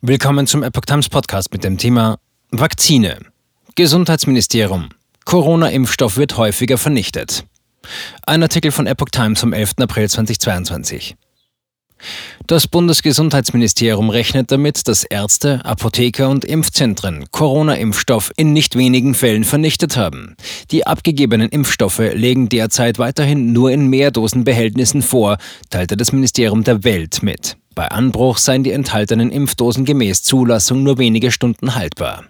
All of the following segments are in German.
Willkommen zum Epoch Times Podcast mit dem Thema Vakzine. Gesundheitsministerium. Corona-Impfstoff wird häufiger vernichtet. Ein Artikel von Epoch Times vom 11. April 2022. Das Bundesgesundheitsministerium rechnet damit, dass Ärzte, Apotheker und Impfzentren Corona-Impfstoff in nicht wenigen Fällen vernichtet haben. Die abgegebenen Impfstoffe legen derzeit weiterhin nur in Mehrdosenbehältnissen vor, teilte das Ministerium der Welt mit. Bei Anbruch seien die enthaltenen Impfdosen gemäß Zulassung nur wenige Stunden haltbar.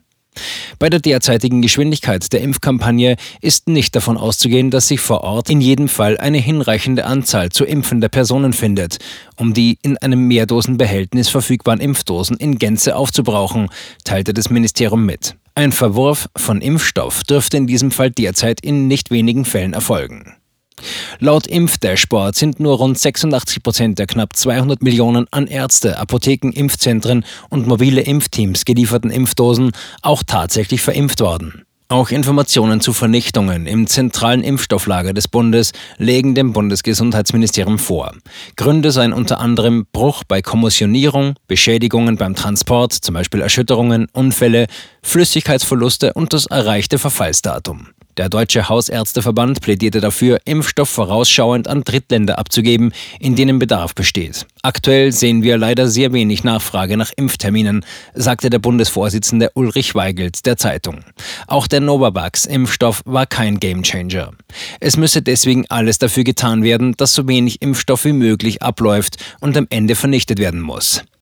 Bei der derzeitigen Geschwindigkeit der Impfkampagne ist nicht davon auszugehen, dass sich vor Ort in jedem Fall eine hinreichende Anzahl zu impfender Personen findet, um die in einem Mehrdosenbehältnis verfügbaren Impfdosen in Gänze aufzubrauchen, teilte das Ministerium mit. Ein Verwurf von Impfstoff dürfte in diesem Fall derzeit in nicht wenigen Fällen erfolgen. Laut Impfdashboard sind nur rund 86 Prozent der knapp 200 Millionen an Ärzte, Apotheken, Impfzentren und mobile Impfteams gelieferten Impfdosen auch tatsächlich verimpft worden. Auch Informationen zu Vernichtungen im zentralen Impfstofflager des Bundes legen dem Bundesgesundheitsministerium vor. Gründe seien unter anderem Bruch bei Kommissionierung, Beschädigungen beim Transport, zum Beispiel Erschütterungen, Unfälle, Flüssigkeitsverluste und das erreichte Verfallsdatum. Der Deutsche Hausärzteverband plädierte dafür, Impfstoff vorausschauend an Drittländer abzugeben, in denen Bedarf besteht. Aktuell sehen wir leider sehr wenig Nachfrage nach Impfterminen, sagte der Bundesvorsitzende Ulrich Weigelt der Zeitung. Auch der Novavax-Impfstoff war kein Gamechanger. Es müsse deswegen alles dafür getan werden, dass so wenig Impfstoff wie möglich abläuft und am Ende vernichtet werden muss.